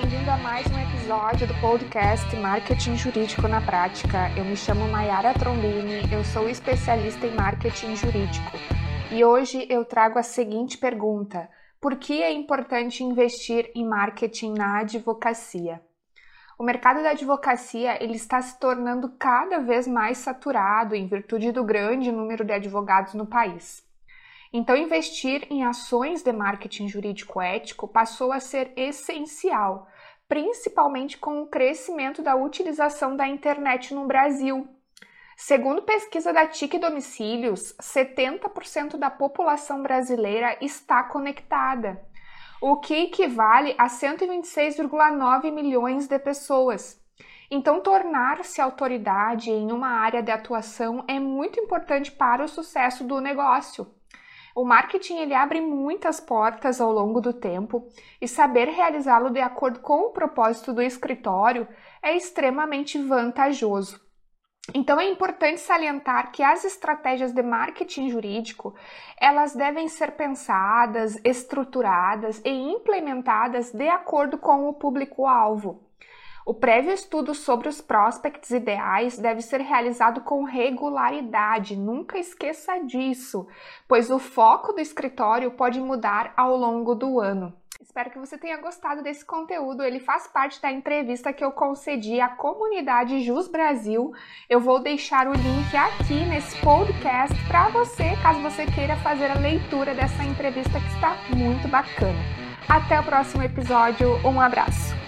bem-vindo a mais um episódio do podcast Marketing Jurídico na Prática. Eu me chamo Mayara Trombini, eu sou especialista em marketing jurídico e hoje eu trago a seguinte pergunta: Por que é importante investir em marketing na advocacia? O mercado da advocacia ele está se tornando cada vez mais saturado em virtude do grande número de advogados no país. Então, investir em ações de marketing jurídico ético passou a ser essencial, principalmente com o crescimento da utilização da internet no Brasil. Segundo pesquisa da TIC Domicílios, 70% da população brasileira está conectada, o que equivale a 126,9 milhões de pessoas. Então, tornar-se autoridade em uma área de atuação é muito importante para o sucesso do negócio. O marketing ele abre muitas portas ao longo do tempo e saber realizá-lo de acordo com o propósito do escritório é extremamente vantajoso. Então é importante salientar que as estratégias de marketing jurídico, elas devem ser pensadas, estruturadas e implementadas de acordo com o público-alvo. O prévio estudo sobre os prospects ideais deve ser realizado com regularidade, nunca esqueça disso, pois o foco do escritório pode mudar ao longo do ano. Espero que você tenha gostado desse conteúdo. Ele faz parte da entrevista que eu concedi à comunidade Jus Brasil. Eu vou deixar o link aqui nesse podcast para você, caso você queira fazer a leitura dessa entrevista que está muito bacana. Até o próximo episódio. Um abraço.